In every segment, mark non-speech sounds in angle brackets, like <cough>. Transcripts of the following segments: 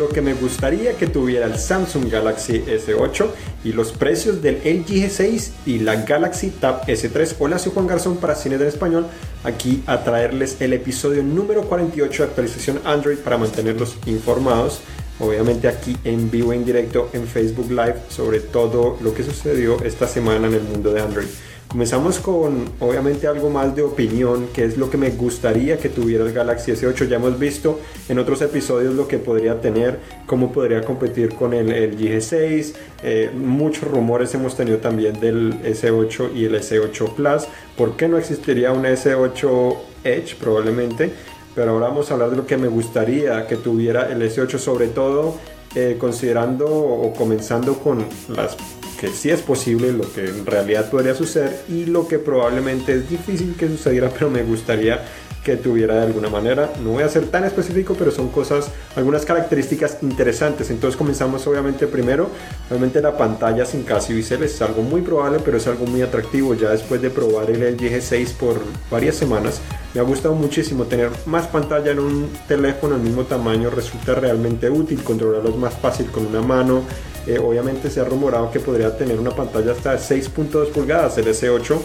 lo que me gustaría que tuviera el Samsung Galaxy S8 y los precios del LG G6 y la Galaxy Tab S3. Hola, soy Juan Garzón para Cine del Español, aquí a traerles el episodio número 48 de actualización Android para mantenerlos informados. Obviamente aquí en vivo en directo en Facebook Live sobre todo lo que sucedió esta semana en el mundo de Android. Comenzamos con obviamente algo más de opinión, que es lo que me gustaría que tuviera el Galaxy S8. Ya hemos visto en otros episodios lo que podría tener, cómo podría competir con el, el G6. Eh, muchos rumores hemos tenido también del S8 y el S8 Plus. ¿Por qué no existiría un S8 Edge probablemente? Pero ahora vamos a hablar de lo que me gustaría que tuviera el S8, sobre todo eh, considerando o comenzando con las que sí es posible, lo que en realidad podría suceder y lo que probablemente es difícil que sucediera, <laughs> pero me gustaría que tuviera de alguna manera. No voy a ser tan específico, pero son cosas, algunas características interesantes. Entonces comenzamos obviamente primero, obviamente la pantalla sin casi biseles es algo muy probable, pero es algo muy atractivo. Ya después de probar el LG G6 por varias semanas, me ha gustado muchísimo tener más pantalla en un teléfono del mismo tamaño, resulta realmente útil, controlarlos más fácil con una mano. Eh, obviamente se ha rumorado que podría tener una pantalla hasta 6.2 pulgadas, el S8,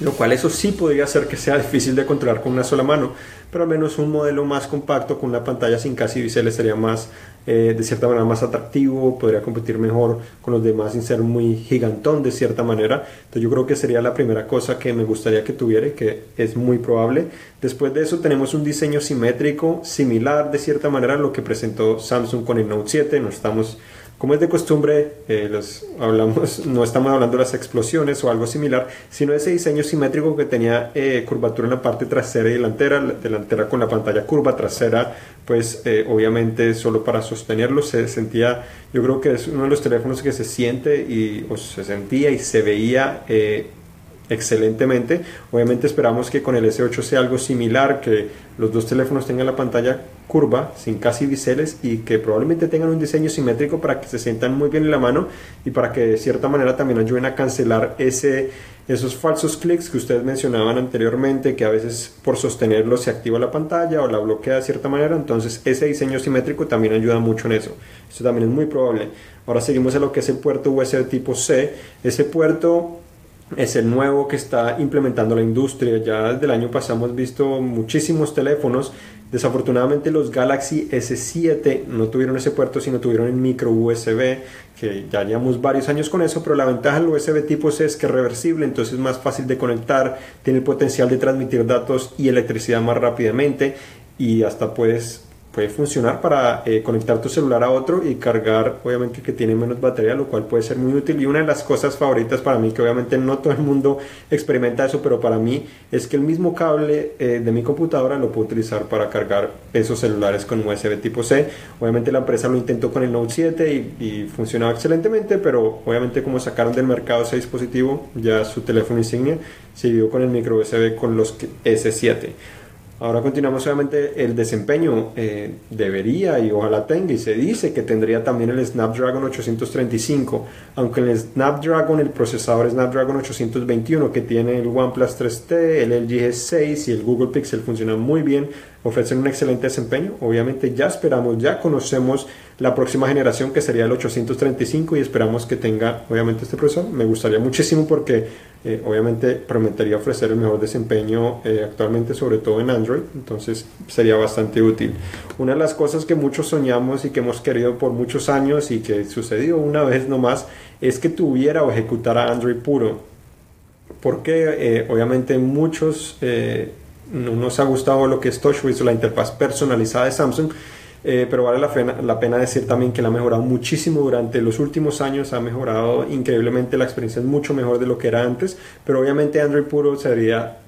lo cual eso sí podría hacer que sea difícil de controlar con una sola mano, pero al menos un modelo más compacto con una pantalla sin casi biseles sería más, eh, de cierta manera, más atractivo, podría competir mejor con los demás sin ser muy gigantón de cierta manera. Entonces yo creo que sería la primera cosa que me gustaría que tuviera y que es muy probable. Después de eso tenemos un diseño simétrico similar de cierta manera a lo que presentó Samsung con el Note 7, no estamos como es de costumbre, eh, los hablamos, <laughs> no estamos hablando de las explosiones o algo similar, sino de ese diseño simétrico que tenía eh, curvatura en la parte trasera y delantera, delantera con la pantalla curva, trasera, pues eh, obviamente solo para sostenerlo se sentía, yo creo que es uno de los teléfonos que se siente y o se sentía y se veía excelentemente. Obviamente esperamos que con el S8 sea algo similar, que los dos teléfonos tengan la pantalla curva, sin casi biseles y que probablemente tengan un diseño simétrico para que se sientan muy bien en la mano y para que de cierta manera también ayuden a cancelar ese, esos falsos clics que ustedes mencionaban anteriormente, que a veces por sostenerlo se activa la pantalla o la bloquea de cierta manera. Entonces ese diseño simétrico también ayuda mucho en eso. Esto también es muy probable. Ahora seguimos en lo que es el puerto USB tipo C. Ese puerto es el nuevo que está implementando la industria. Ya desde el año pasado hemos visto muchísimos teléfonos. Desafortunadamente los Galaxy S7 no tuvieron ese puerto, sino tuvieron el micro USB, que ya llevamos varios años con eso, pero la ventaja del USB tipo C es que es reversible, entonces es más fácil de conectar, tiene el potencial de transmitir datos y electricidad más rápidamente y hasta puedes puede funcionar para eh, conectar tu celular a otro y cargar, obviamente que tiene menos batería, lo cual puede ser muy útil. Y una de las cosas favoritas para mí, que obviamente no todo el mundo experimenta eso, pero para mí es que el mismo cable eh, de mi computadora lo puedo utilizar para cargar esos celulares con USB tipo C. Obviamente la empresa lo intentó con el Note 7 y, y funcionaba excelentemente, pero obviamente como sacaron del mercado ese dispositivo, ya su teléfono insignia siguió con el micro USB con los S7. Ahora continuamos obviamente el desempeño eh, debería y ojalá tenga y se dice que tendría también el Snapdragon 835 aunque el Snapdragon el procesador Snapdragon 821 que tiene el OnePlus 3T el LG G6 y el Google Pixel funcionan muy bien ofrecen un excelente desempeño. Obviamente ya esperamos, ya conocemos la próxima generación que sería el 835 y esperamos que tenga obviamente este procesador. Me gustaría muchísimo porque eh, obviamente prometería ofrecer el mejor desempeño eh, actualmente, sobre todo en Android, entonces sería bastante útil. Una de las cosas que muchos soñamos y que hemos querido por muchos años y que sucedió una vez nomás es que tuviera o ejecutara Android puro. Porque eh, obviamente muchos no nos ha gustado lo que es TouchWiz o la interfaz personalizada de Samsung, eh, pero vale la pena, la pena decir también que la ha mejorado muchísimo durante los últimos años, ha mejorado increíblemente, la experiencia es mucho mejor de lo que era antes, pero obviamente Android puro sería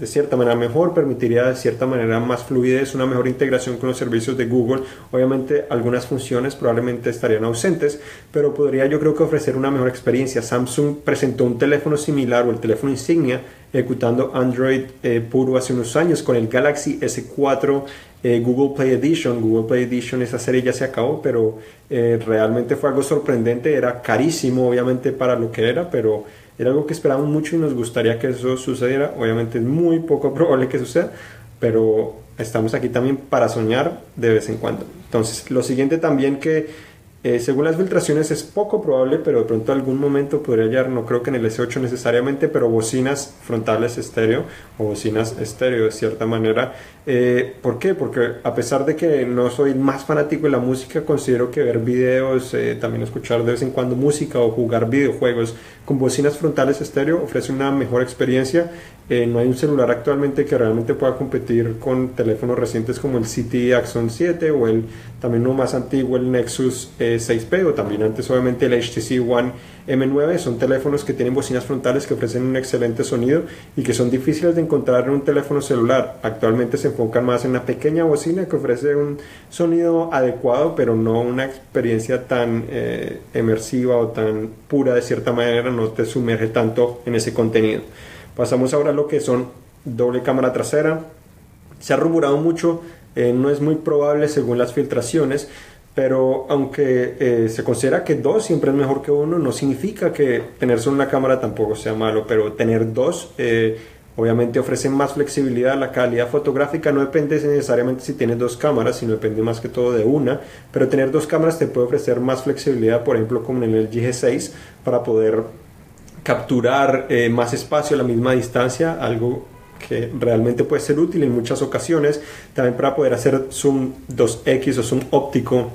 de cierta manera mejor, permitiría de cierta manera más fluidez, una mejor integración con los servicios de Google. Obviamente algunas funciones probablemente estarían ausentes, pero podría yo creo que ofrecer una mejor experiencia. Samsung presentó un teléfono similar o el teléfono insignia ejecutando Android eh, puro hace unos años con el Galaxy S4 eh, Google Play Edition. Google Play Edition, esa serie ya se acabó, pero eh, realmente fue algo sorprendente. Era carísimo, obviamente, para lo que era, pero era algo que esperábamos mucho y nos gustaría que eso sucediera. Obviamente es muy poco <laughs> probable que suceda, pero estamos aquí también para soñar de vez en cuando. Entonces, lo siguiente también que eh, según las filtraciones es poco probable, pero de pronto algún momento podría hallar, no creo que en el S8 necesariamente, pero bocinas frontales estéreo o bocinas estéreo de cierta manera. Eh, ¿Por qué? Porque a pesar de que no soy más fanático de la música, considero que ver videos, eh, también escuchar de vez en cuando música o jugar videojuegos con bocinas frontales estéreo ofrece una mejor experiencia. no hay un celular actualmente que realmente pueda competir con teléfonos recientes como el CT Axon 7 o el también uno más antiguo, el Nexus 6P o también antes obviamente el HTC One M9 son teléfonos que tienen bocinas frontales que ofrecen un excelente sonido y que son difíciles de encontrar en un teléfono celular. Actualmente se enfocan más en una pequeña bocina que ofrece un sonido adecuado, pero no una experiencia tan eh, emersiva o tan pura de cierta manera, no te sumerge tanto en ese contenido. Pasamos ahora a lo que son doble cámara trasera. Se ha rumorado mucho, eh, no es muy probable según las filtraciones, pero aunque eh, se considera que dos siempre es mejor que uno, no significa que tener solo una cámara tampoco sea malo, pero tener dos eh, obviamente ofrece más flexibilidad, la calidad fotográfica no depende necesariamente si tienes dos cámaras, sino depende más que todo de una, pero tener dos cámaras te puede ofrecer más flexibilidad, por ejemplo como en el G6, para poder capturar eh, más espacio a la misma distancia, algo que realmente puede ser útil en muchas ocasiones, también para poder hacer zoom 2X o zoom óptico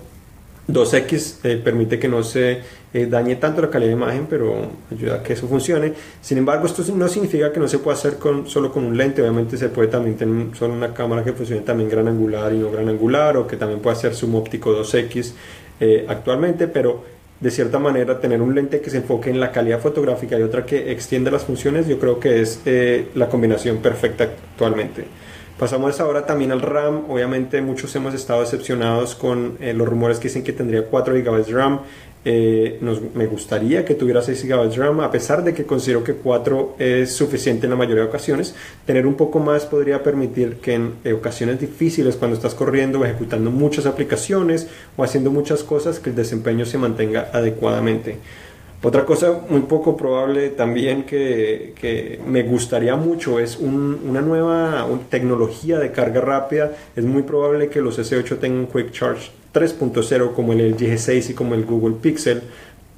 2X eh, permite que no se eh, dañe tanto la calidad de imagen, pero ayuda a que eso funcione. Sin embargo, esto no significa que no se pueda hacer con, solo con un lente. Obviamente se puede también tener solo una cámara que funcione también gran angular y no gran angular, o que también pueda hacer zoom óptico 2X eh, actualmente, pero de cierta manera tener un lente que se enfoque en la calidad fotográfica y otra que extienda las funciones, yo creo que es la combinación perfecta actualmente. Pasamos ahora también al RAM. Obviamente muchos hemos estado decepcionados con eh, los rumores que dicen que tendría 4 GB de RAM. Eh, nos, me gustaría que tuviera 6 GB de RAM, a pesar de que considero que 4 es suficiente en la mayoría de ocasiones. Tener un poco más podría permitir que en ocasiones difíciles, cuando estás corriendo o ejecutando muchas aplicaciones o haciendo muchas cosas, que el desempeño se mantenga adecuadamente. Otra cosa muy poco probable también que, me gustaría mucho es una nueva tecnología de carga rápida. Es muy probable que los S8 tengan Quick Charge 3.0 como el LG G6 y como el Google Pixel,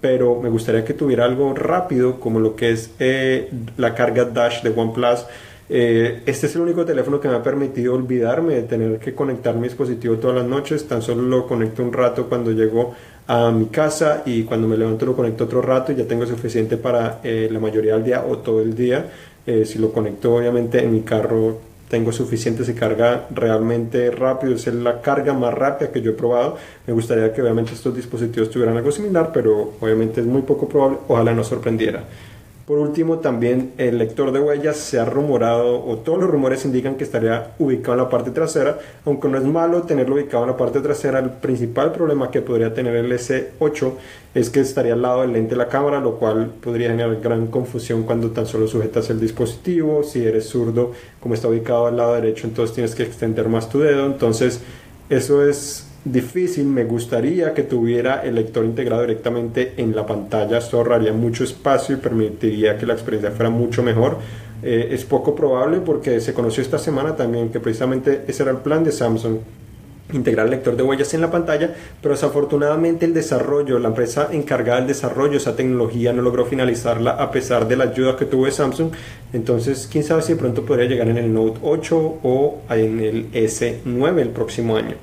pero me gustaría que tuviera algo rápido como lo que es eh, la carga Dash de OnePlus. Eh, este es el único teléfono que me ha permitido olvidarme de tener que conectar mi dispositivo todas las noches, tan solo lo conecto un rato cuando llego a mi casa y cuando me levanto lo conecto otro rato y ya tengo suficiente para eh, la mayoría del día o todo el día. Eh, si lo conecto obviamente en mi carro tengo suficiente, se carga realmente rápido, es la carga más rápida que yo he probado. Me gustaría que obviamente estos dispositivos tuvieran algo similar, pero obviamente es muy poco probable, ojalá no sorprendiera. Por último, también el lector de huellas se ha rumorado, o todos los rumores indican que estaría ubicado en la parte trasera, aunque no es malo tenerlo ubicado en la parte trasera. El principal problema que podría tener el S8 es que estaría al lado del lente de la cámara, lo cual podría generar gran confusión cuando tan solo sujetas el dispositivo. Si eres zurdo, como está ubicado al lado derecho, entonces tienes que extender más tu dedo. Entonces, eso es difícil, me gustaría que tuviera el lector integrado directamente en la pantalla, esto ahorraría mucho espacio y permitiría que la experiencia fuera mucho mejor. Eh, es poco probable porque se conoció esta semana también que precisamente ese era el plan de Samsung, integrar el lector de huellas en la pantalla, pero desafortunadamente el desarrollo, la empresa encargada del desarrollo de esa tecnología no logró finalizarla a pesar de la ayuda que tuvo Samsung. Entonces, quién sabe si pronto podría llegar en el Note 8 o en el S9 el próximo año.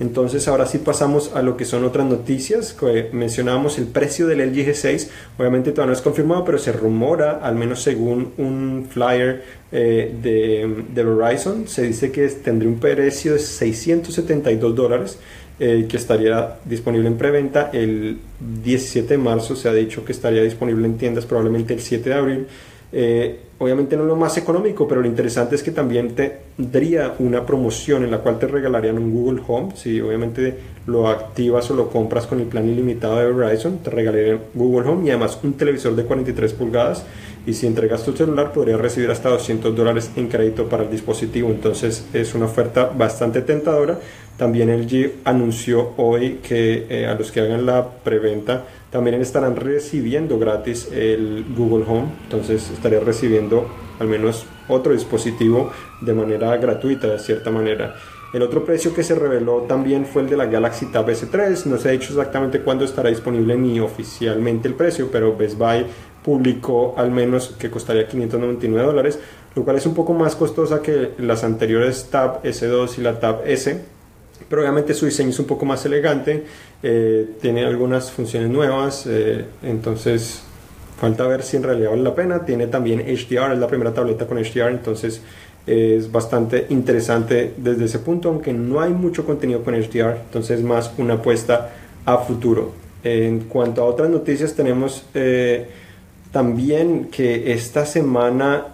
Entonces ahora sí pasamos a lo que son otras noticias. Mencionábamos el precio del LG G6. Obviamente todavía no es confirmado, pero se rumora, al menos según un flyer eh, de, de, Verizon, se dice que tendría un precio de 672 dólares. Eh, que estaría disponible en preventa el 17 de marzo, se ha dicho que estaría disponible en tiendas probablemente el 7 de abril. Eh, obviamente no es lo más económico, pero lo interesante es que también tendría una promoción en la cual te regalarían un Google Home. Si obviamente lo activas o lo compras con el plan ilimitado de Verizon, te regalarían Google Home y además un televisor de 43 pulgadas. Y si entregas tu celular, podrías recibir hasta 200 dólares en crédito para el dispositivo. Entonces es una oferta bastante tentadora. También LG anunció hoy que eh, a los que hagan la preventa también estarán recibiendo gratis el Google Home, entonces estaría recibiendo al menos otro dispositivo de manera gratuita, de cierta manera. El otro precio que se reveló también fue el de la Galaxy Tab S3. No se ha dicho exactamente cuándo estará disponible ni oficialmente el precio, pero Best Buy publicó al menos que costaría 599 dólares, lo cual es un poco más costosa que las anteriores Tab S2 y la Tab S. Pero obviamente su diseño es un poco más elegante, eh, tiene algunas funciones nuevas, eh, entonces falta ver si en realidad vale la pena. Tiene también HDR, es la primera tableta con HDR, entonces es bastante interesante desde ese punto, aunque no hay mucho contenido con HDR, entonces más una apuesta a futuro. En cuanto a otras noticias, tenemos eh, también que esta semana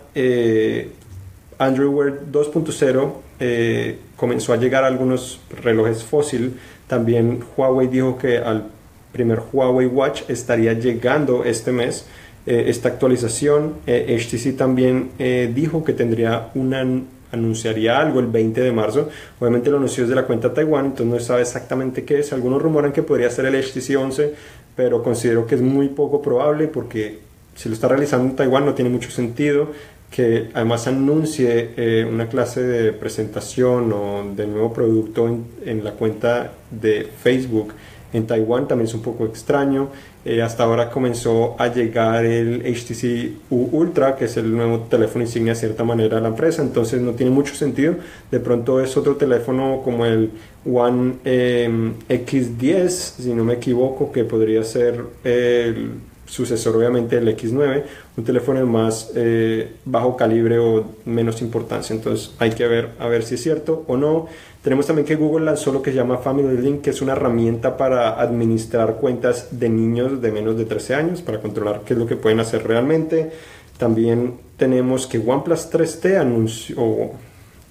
Android Wear 2.0 eh, comenzó a llegar algunos relojes fósil. También Huawei dijo que al primer Huawei Watch estaría llegando este mes. Eh, esta actualización. HTC eh, también eh, dijo que tendría una anunciaría algo el 20 de marzo. Obviamente lo anunció desde la cuenta Taiwán, entonces no sabe exactamente qué es. Algunos rumoran que podría ser el HTC 11, pero considero que es muy poco probable porque si lo está realizando en Taiwán no tiene mucho sentido que además anuncie una clase de presentación o de nuevo producto en, la cuenta de Facebook en Taiwán también es un poco extraño. Eh, hasta ahora comenzó a llegar el HTC U Ultra, que es el nuevo teléfono insignia de cierta manera de la empresa, entonces no tiene mucho sentido. De pronto es otro teléfono como el One em, X10, si no me equivoco, que podría ser el sucesor obviamente del X9, un teléfono de más eh, bajo calibre o menos importancia. Entonces hay que ver a ver si es cierto o no. Tenemos también que Google lanzó lo que se llama Family Link, que es una herramienta para administrar cuentas de niños de menos de 13 años, para controlar qué es lo que pueden hacer realmente. También tenemos que OnePlus 3T anunció,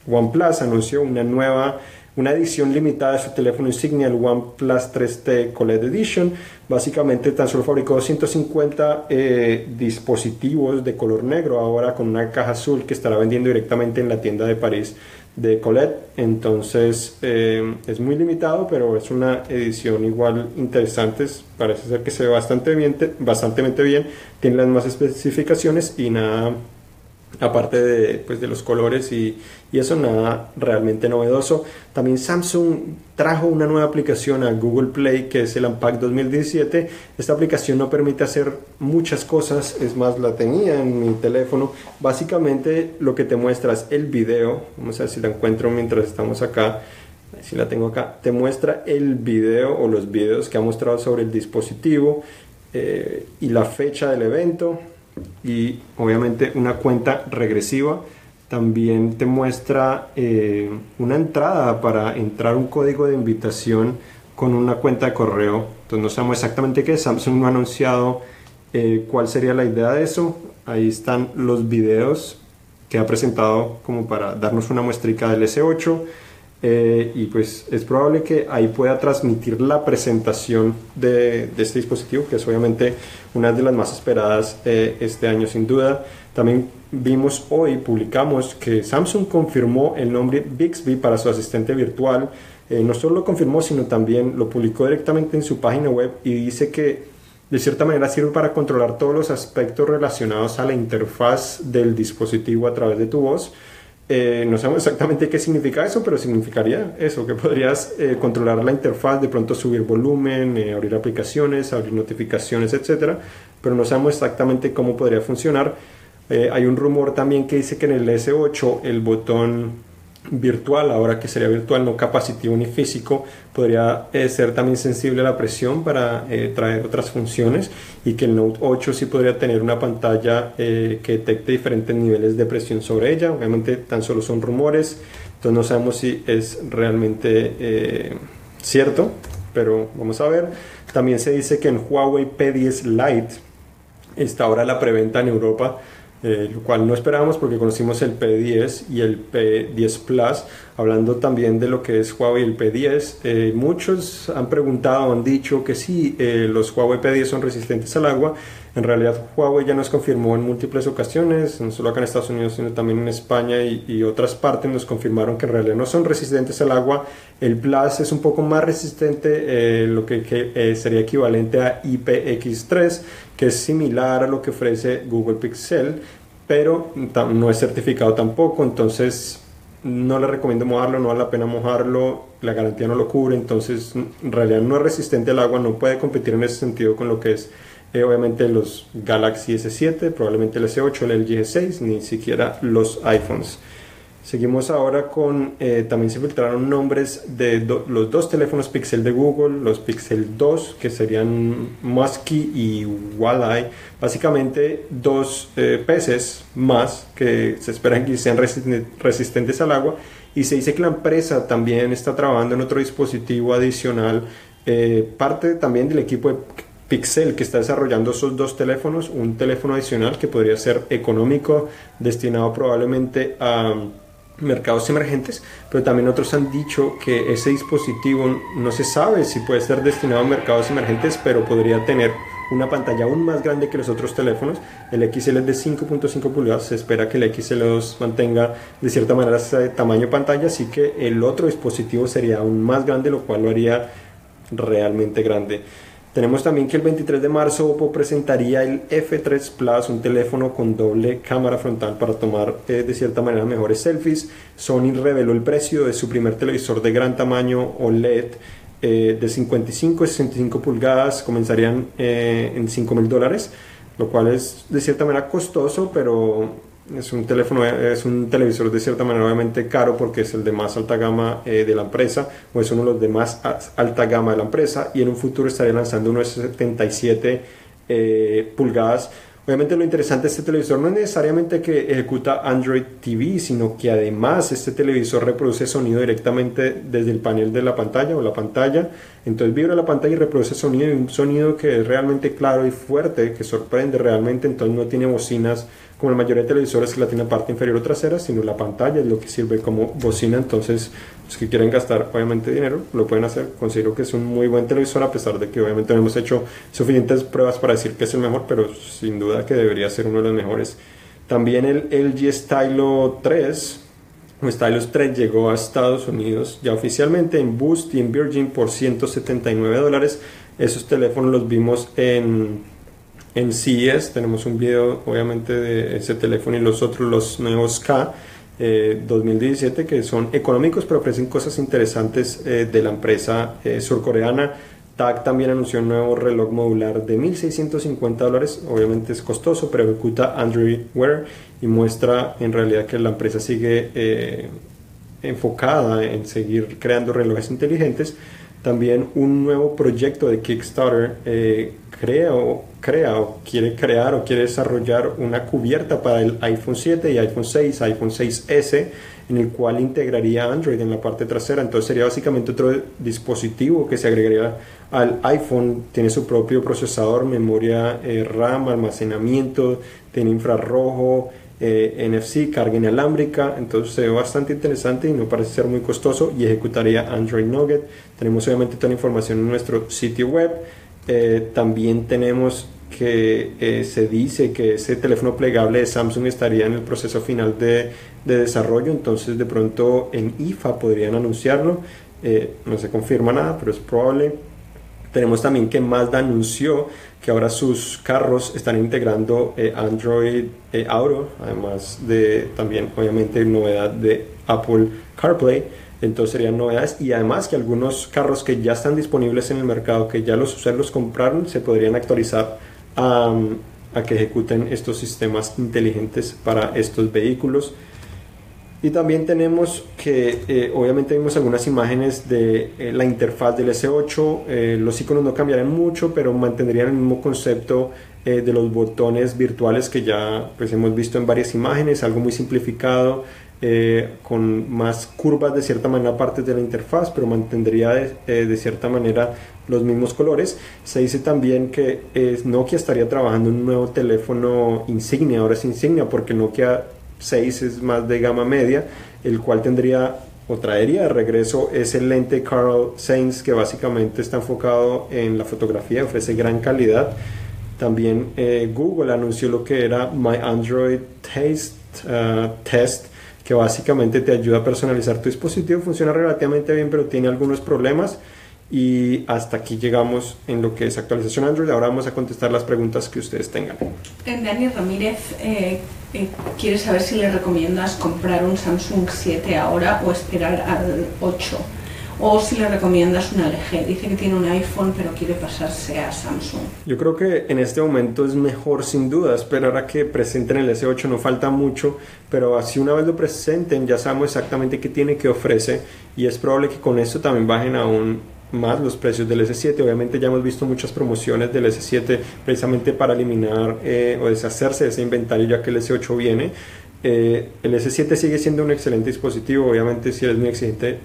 OnePlus anunció una nueva una edición limitada de su teléfono insignia, el OnePlus 3T Colette Edition. Básicamente tan solo fabricó 250 eh, dispositivos de color negro, ahora con una caja azul que estará vendiendo directamente en la tienda de París de Colette. Entonces eh, es muy limitado, pero es una edición igual interesante. Parece ser que se ve bastante bien, bastante bien. Tiene las más especificaciones y nada aparte de, pues, de los colores y, y, eso nada realmente novedoso. También Samsung trajo una nueva aplicación a Google Play que es el Unpack 2017. Esta aplicación no permite hacer muchas cosas, es más, la tenía en mi teléfono. Básicamente lo que te muestra es el video, vamos a ver si la encuentro mientras estamos acá. Si la tengo acá, te muestra el video o los videos que ha mostrado sobre el dispositivo eh, y la fecha del evento y obviamente una cuenta regresiva. También te muestra eh, una entrada para entrar un código de invitación con una cuenta de correo. Entonces no sabemos exactamente qué. Samsung no ha anunciado eh, cuál sería la idea de eso. Ahí están los videos que ha presentado como para darnos una muestrica del S8. Eh, y pues es probable que ahí pueda transmitir la presentación de, este dispositivo, que es obviamente una de las más esperadas eh, este año sin duda. También vimos hoy, publicamos que Samsung confirmó el nombre Bixby para su asistente virtual. Eh, no solo lo confirmó, sino también lo publicó directamente en su página web y dice que de cierta manera sirve para controlar todos los aspectos relacionados a la interfaz del dispositivo a través de tu voz. Eh, no sabemos exactamente qué significa eso, pero significaría eso, que podrías eh, controlar la interfaz, de pronto subir volumen, eh, abrir aplicaciones, abrir notificaciones, etcétera, pero no sabemos exactamente cómo podría funcionar. hay un rumor también que dice que en el S8 el botón virtual, ahora que sería virtual, no capacitivo ni físico, podría eh, ser también sensible a la presión para eh, traer otras funciones y que el Note 8 sí podría tener una pantalla eh, que detecte diferentes niveles de presión sobre ella. Obviamente tan solo son rumores, entonces no sabemos si es realmente cierto, pero vamos a ver. También se dice que en Huawei P10 Lite está ahora la preventa en Europa eh, lo cual no esperábamos porque conocimos el P10 y el P10 Plus. Hablando también de lo que es Huawei el P10, eh, muchos han preguntado, han dicho que sí, eh, los Huawei P10 son resistentes al agua. En realidad Huawei ya nos confirmó en múltiples ocasiones, no solo acá en Estados Unidos, sino también en España y, otras partes nos confirmaron que en realidad no son resistentes al agua. El Plus es un poco más resistente, lo que, que sería equivalente a IPX3 que es similar a lo que ofrece Google Pixel, pero no es certificado tampoco, entonces no le recomiendo mojarlo, no vale la pena mojarlo, la garantía no lo cubre, entonces en realidad no es resistente al agua, no puede competir en ese sentido con lo que es eh, obviamente los Galaxy S7, probablemente el S8, el LG G6, ni siquiera los iPhones. Seguimos ahora con, eh, también se filtraron nombres de los dos teléfonos Pixel de Google, los Pixel 2, que serían Musky y Walleye, básicamente dos eh, peces más que se esperan que sean resistentes al agua, y se dice que la empresa también está trabajando en otro dispositivo adicional, parte también del equipo de Pixel que está desarrollando esos dos teléfonos, un teléfono adicional que podría ser económico, destinado probablemente a mercados emergentes, pero también otros han dicho que ese dispositivo no se sabe si puede ser destinado a mercados emergentes, pero podría tener una pantalla aún más grande que los otros teléfonos. El XL es de 5.5 pulgadas, se espera que el XL2 mantenga de cierta manera ese tamaño pantalla, así que el otro dispositivo sería aún más grande, lo cual lo haría realmente grande. Tenemos también que el 23 de marzo Oppo presentaría el F3 Plus, un teléfono con doble cámara frontal para tomar eh, de cierta manera mejores selfies. Sony reveló el precio de su primer televisor de gran tamaño OLED eh, de 55 y 65 pulgadas, comenzarían eh, en 5 mil dólares, lo cual es de cierta manera costoso, pero es un teléfono, es un televisor de cierta manera obviamente caro porque es el de más alta gama eh, de la empresa o es uno de los de más alta gama de la empresa y en un futuro estaría lanzando unos 77 eh, pulgadas. Obviamente lo interesante de este televisor no es necesariamente que ejecuta Android TV, sino que además este televisor reproduce sonido directamente desde el panel de la pantalla o la pantalla. Entonces vibra la pantalla y reproduce sonido, un sonido que es realmente claro y fuerte, que sorprende realmente, entonces no tiene bocinas como la mayoría de televisores que la tiene parte inferior o trasera, sino la pantalla es lo que sirve como bocina. Entonces, los que quieren gastar obviamente dinero lo pueden hacer. Considero que es un muy buen televisor, a pesar de que obviamente no hemos hecho suficientes pruebas para decir que es el mejor, pero sin duda que debería ser uno de los mejores. También el LG Stylo 3 o Stylus 3 llegó a Estados Unidos ya oficialmente en Boost y en Virgin por 179 dólares. Esos teléfonos los vimos en en CES tenemos un video obviamente de ese teléfono y los otros, los nuevos K 2017 eh, que son económicos pero ofrecen cosas interesantes eh, de la empresa eh, surcoreana. TAG también anunció un nuevo reloj modular de 1.650 dólares, obviamente es costoso, pero ejecuta Android Wear y muestra en realidad que la empresa sigue enfocada en seguir creando relojes inteligentes. También un nuevo proyecto de Kickstarter crea o, crea o quiere crear o quiere desarrollar una cubierta para el iPhone 7 y iPhone 6, iPhone 6S, en el cual integraría Android en la parte trasera. Entonces sería básicamente otro dispositivo que se agregaría al iPhone. Tiene su propio procesador, memoria eh, RAM, almacenamiento, tiene infrarrojo. Eh, NFC, carga inalámbrica, entonces se ve bastante interesante y no parece ser muy costoso y ejecutaría Android Nugget. Tenemos obviamente toda la información en nuestro sitio web. Eh, también tenemos que eh, se dice que ese teléfono plegable de Samsung estaría en el proceso final de, desarrollo, entonces de pronto en IFA podrían anunciarlo, no se confirma nada, pero es probable. Tenemos también que Mazda anunció que ahora sus carros están integrando Android Auto, además de también obviamente novedad de Apple CarPlay entonces serían novedades y además que algunos carros que ya están disponibles en el mercado, que ya los usuarios compraron, se podrían actualizar a, que ejecuten estos sistemas inteligentes para estos vehículos. Y también tenemos que, eh, obviamente vimos algunas imágenes de eh, la interfaz del S8, eh, los iconos no cambiarían mucho, pero mantendrían el mismo concepto de los botones virtuales que ya pues, hemos visto en varias imágenes, algo muy simplificado, con más curvas de cierta manera partes de la interfaz, pero mantendría de, eh, cierta manera los mismos colores. Se dice también que Nokia estaría trabajando en un nuevo teléfono insignia, ahora es insignia porque Nokia 6 es más de gama media, el cual tendría o traería de regreso ese lente Carl Sainz que básicamente está enfocado en la fotografía, ofrece gran calidad. También eh, Google anunció lo que era My Android Taste, uh, Test, que básicamente te ayuda a personalizar tu dispositivo. Funciona relativamente bien, pero tiene algunos problemas. Y hasta aquí llegamos en lo que es actualización Android. Ahora vamos a contestar las preguntas que ustedes tengan. Daniel Ramírez, eh, eh, quiere saber si le recomiendas comprar un Samsung 7 ahora o esperar al 8 o si le recomiendas una LG. Dice que tiene un iPhone pero quiere pasarse a Samsung. Yo creo que en este momento es mejor sin duda esperar a que presenten el S8, no falta mucho, pero así una vez lo presenten ya sabemos exactamente qué tiene que ofrece y es probable que con esto también bajen aún más los precios del S7. Obviamente ya hemos visto muchas promociones del S7 precisamente para eliminar eh, o deshacerse de ese inventario ya que el S8 viene. Eh, el S7 sigue siendo un excelente dispositivo, obviamente si eres muy exigente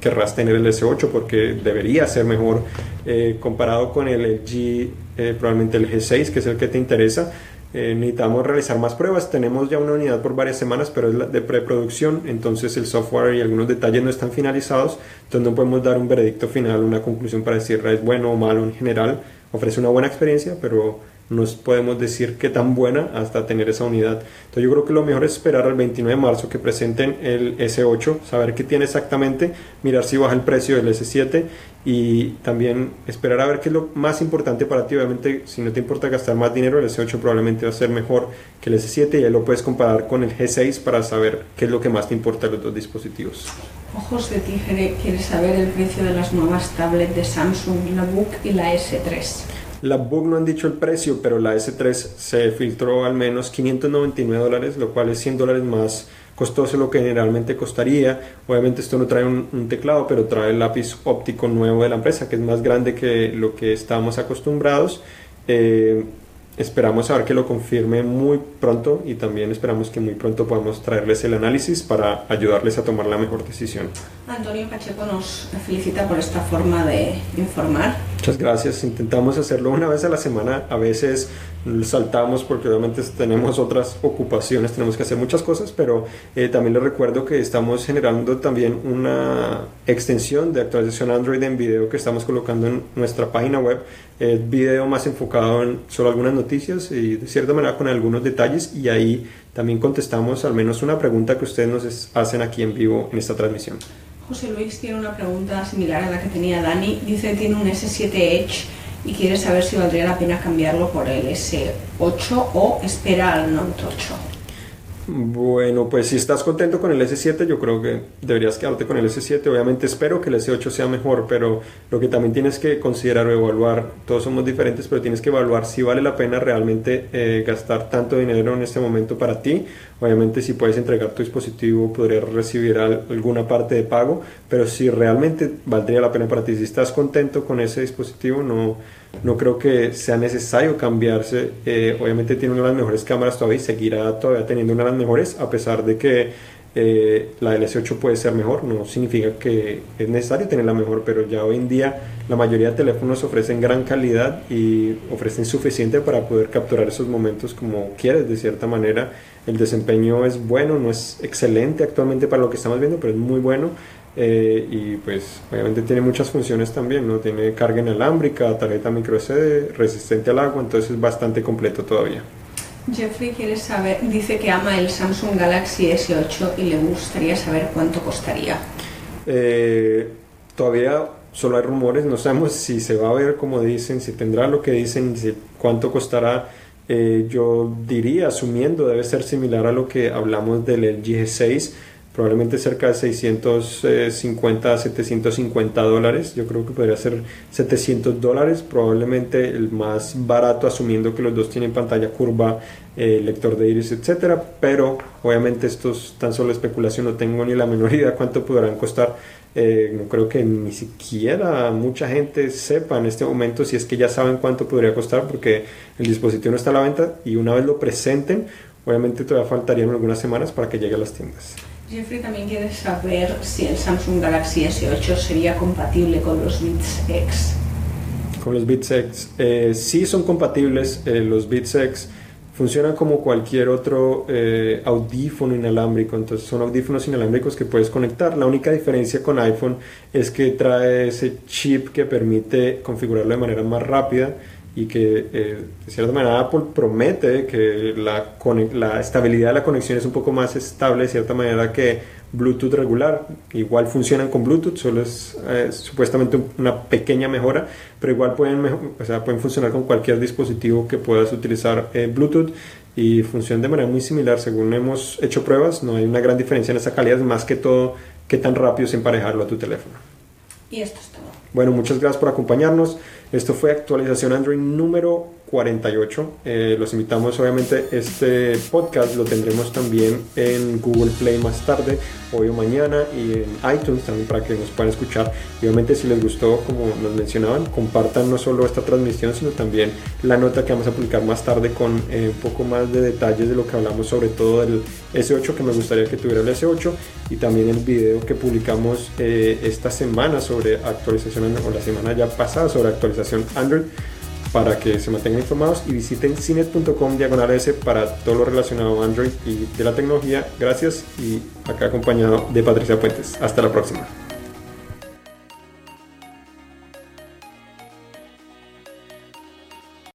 querrás tener el S8 porque debería ser mejor eh, comparado con el eh, probablemente el G6, que es el que te interesa. Eh, necesitamos realizar más pruebas. Tenemos ya una unidad por varias semanas, pero es de preproducción, entonces el software y algunos detalles no están finalizados, entonces no podemos dar un veredicto final, una conclusión para decir es bueno o malo en general. Ofrece una buena experiencia, pero no podemos decir qué tan buena hasta tener esa unidad. Entonces yo creo que lo mejor es esperar al 29 de marzo que presenten el S8, saber qué tiene exactamente, mirar si baja el precio del S7 y también esperar a ver qué es lo más importante para ti. Obviamente si no te importa gastar más dinero, el S8 probablemente va a ser mejor que el S7 y ahí lo puedes comparar con el G6 para saber qué es lo que más te importa de los dos dispositivos. Ojos de Tigre quiere saber el precio de las nuevas tablets de Samsung, la Book y la S3. La Book no han dicho el precio, pero la S3 se filtró al menos 599 dólares, lo cual es 100 dólares más costoso de lo que generalmente costaría. Obviamente esto no trae un, teclado, pero trae el lápiz óptico nuevo de la empresa, que es más grande que lo que estamos acostumbrados. Eh, Esperamos saber que lo confirme muy pronto y también esperamos que muy pronto podamos traerles el análisis para ayudarles a tomar la mejor decisión. Antonio Pacheco nos felicita por esta forma de informar. Muchas gracias. Intentamos hacerlo una vez a la semana. A veces saltamos porque obviamente tenemos otras ocupaciones, tenemos que hacer muchas cosas, pero eh, también les recuerdo que estamos generando también una extensión de actualización Android en video que estamos colocando en nuestra página web. Eh, video más enfocado en solo algunas noticias y de cierta manera con algunos detalles y ahí también contestamos al menos una pregunta que ustedes nos hacen aquí en vivo en esta transmisión. José Luis tiene una pregunta similar a la que tenía Dani. Dice que tiene un S7 Edge y quiere saber si valdría la pena cambiarlo por el S8 o espera al Note 8. Bueno, pues si estás contento con el S7, yo creo que deberías quedarte con el S7. Obviamente espero que el S8 sea mejor, pero lo que también tienes que considerar o evaluar, todos somos diferentes, pero tienes que evaluar si vale la pena realmente eh, gastar tanto dinero en este momento para ti. Obviamente si puedes entregar tu dispositivo, podrías recibir alguna parte de pago, pero si realmente valdría la pena para ti, si estás contento con ese dispositivo, no no creo que sea necesario cambiarse. Eh, obviamente tiene una de las mejores cámaras todavía y seguirá todavía teniendo una de las mejores, a pesar de que eh, la S8 puede ser mejor. No significa que es necesario tener la mejor, pero ya hoy en día la mayoría de teléfonos ofrecen gran calidad y ofrecen suficiente para poder capturar esos momentos como quieres, de cierta manera. El desempeño es bueno, no es excelente actualmente para lo que estamos viendo, pero es muy bueno. Eh, y pues obviamente tiene muchas funciones también, ¿no? Tiene carga inalámbrica, tarjeta micro SD, resistente al agua, entonces es bastante completo todavía. Jeffrey quiere saber, dice que ama el Samsung Galaxy S8 y le gustaría saber cuánto costaría. Eh, todavía solo hay rumores, no sabemos si se va a ver como dicen, si tendrá lo que dicen, si, cuánto costará. Eh, yo diría, asumiendo, debe ser similar a lo que hablamos del LG G6 probablemente cerca de 650 a 750 dólares. Yo creo que podría ser 700 dólares, probablemente el más barato, asumiendo que los dos tienen pantalla curva, eh, lector de iris, etcétera. Pero obviamente esto es tan solo especulación, no tengo ni la menor <laughs> idea cuánto podrán costar. Eh, no creo que ni siquiera mucha gente sepa en este momento si es que ya saben cuánto podría costar porque el dispositivo no está a la venta y una vez lo presenten, obviamente todavía faltarían algunas semanas para que llegue a las tiendas. Jeffrey también quiere saber si el Samsung Galaxy S8 sería compatible con los Beats X. Con los Beats X, eh, sí son compatibles. Eh, los Beats X funcionan como cualquier otro eh, audífono inalámbrico. Entonces son audífonos inalámbricos que puedes conectar. La única diferencia con iPhone es que trae ese chip que permite configurarlo de manera más rápida y que eh, de cierta manera Apple promete que la, la estabilidad de la conexión es un poco más estable de cierta manera que Bluetooth regular. Igual funcionan con Bluetooth, solo es eh, supuestamente una pequeña mejora, pero igual pueden, o sea, pueden funcionar con cualquier dispositivo que puedas utilizar eh, Bluetooth. y funciona de manera muy similar. Según hemos hecho pruebas, no hay una gran diferencia en esa calidad, más que todo qué tan rápido es emparejarlo a tu teléfono. Y esto es todo. Bueno, muchas gracias por acompañarnos. Esto fue actualización Android número 48. Eh, los invitamos, obviamente, este podcast lo tendremos también en Google Play más tarde, hoy o mañana, y en iTunes también para que nos puedan escuchar. Y obviamente, si les gustó, como nos mencionaban, compartan no solo esta transmisión, sino también la nota que vamos a publicar más tarde con eh, un poco más de detalles de lo que hablamos, sobre todo del S8, que me gustaría que tuviera el S8, y también el video que publicamos eh, esta semana sobre actualización, o la semana ya pasada sobre actualización Android para que se mantengan informados y visiten cinet.com diagonal S para todo lo relacionado a Android y de la tecnología. Gracias y acá acompañado de Patricia Puentes. Hasta la próxima.